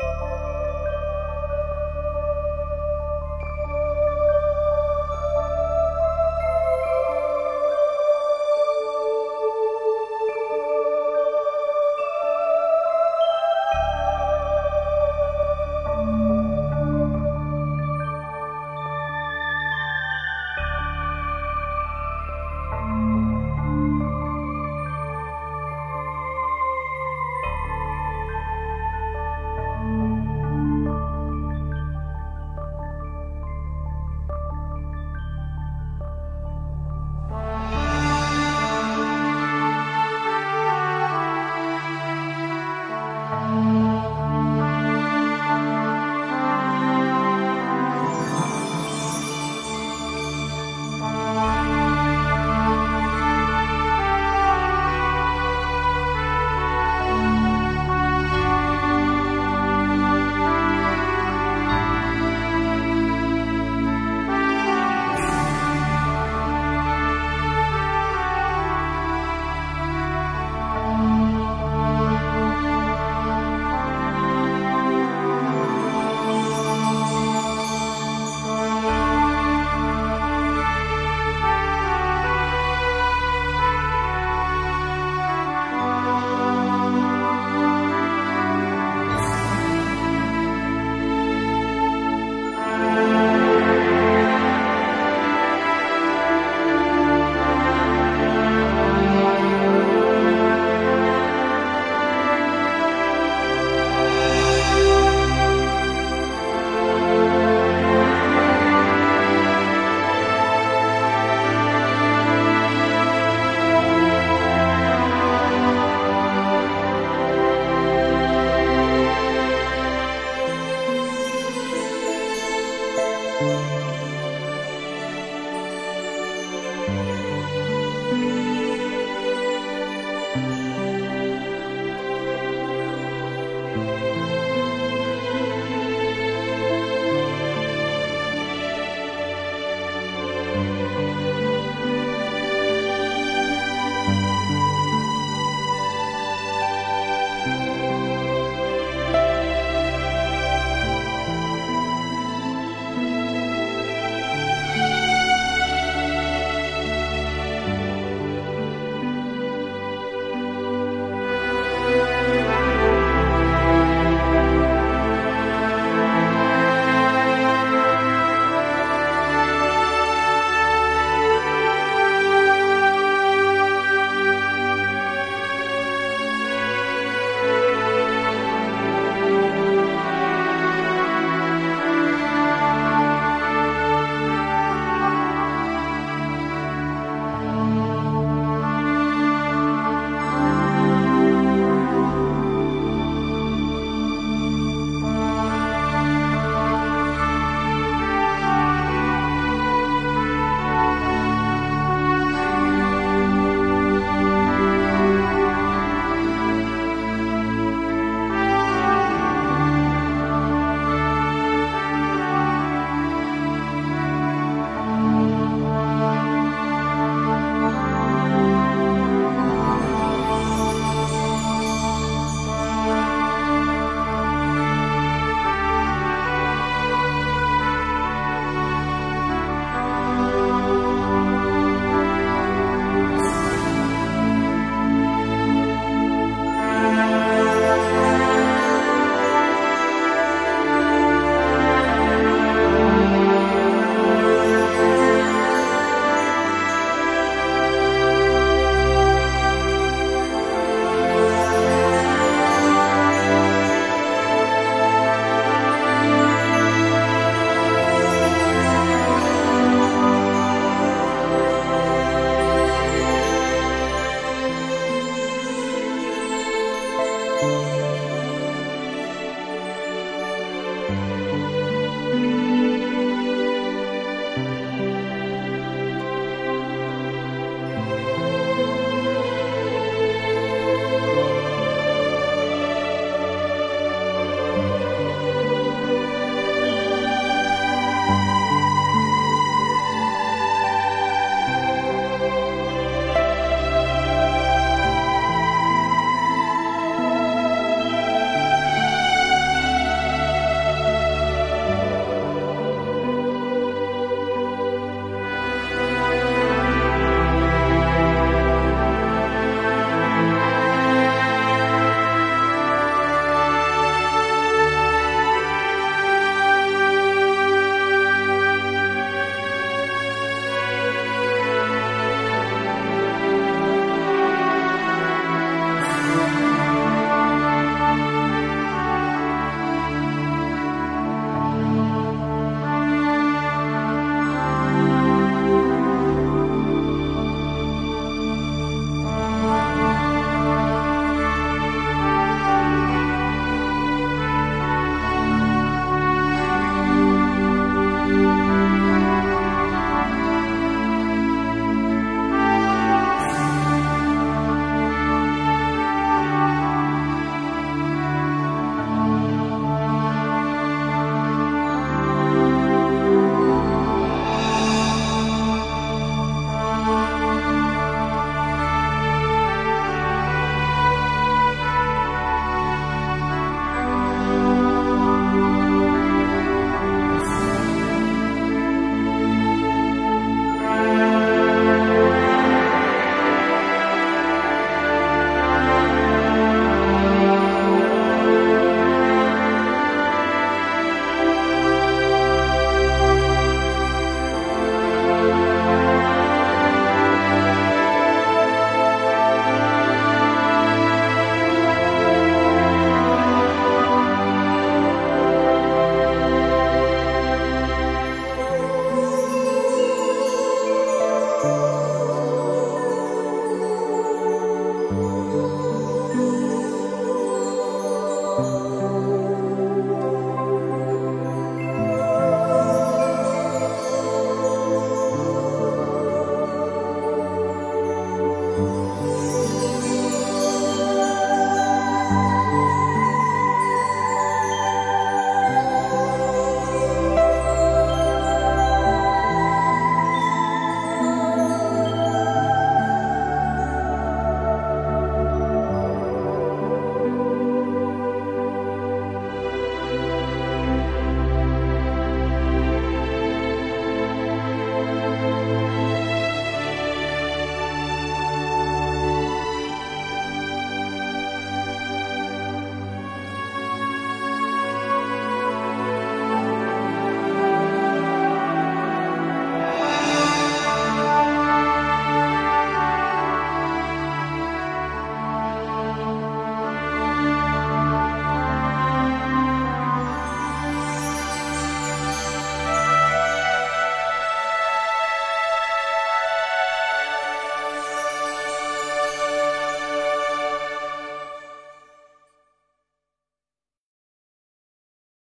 Música Música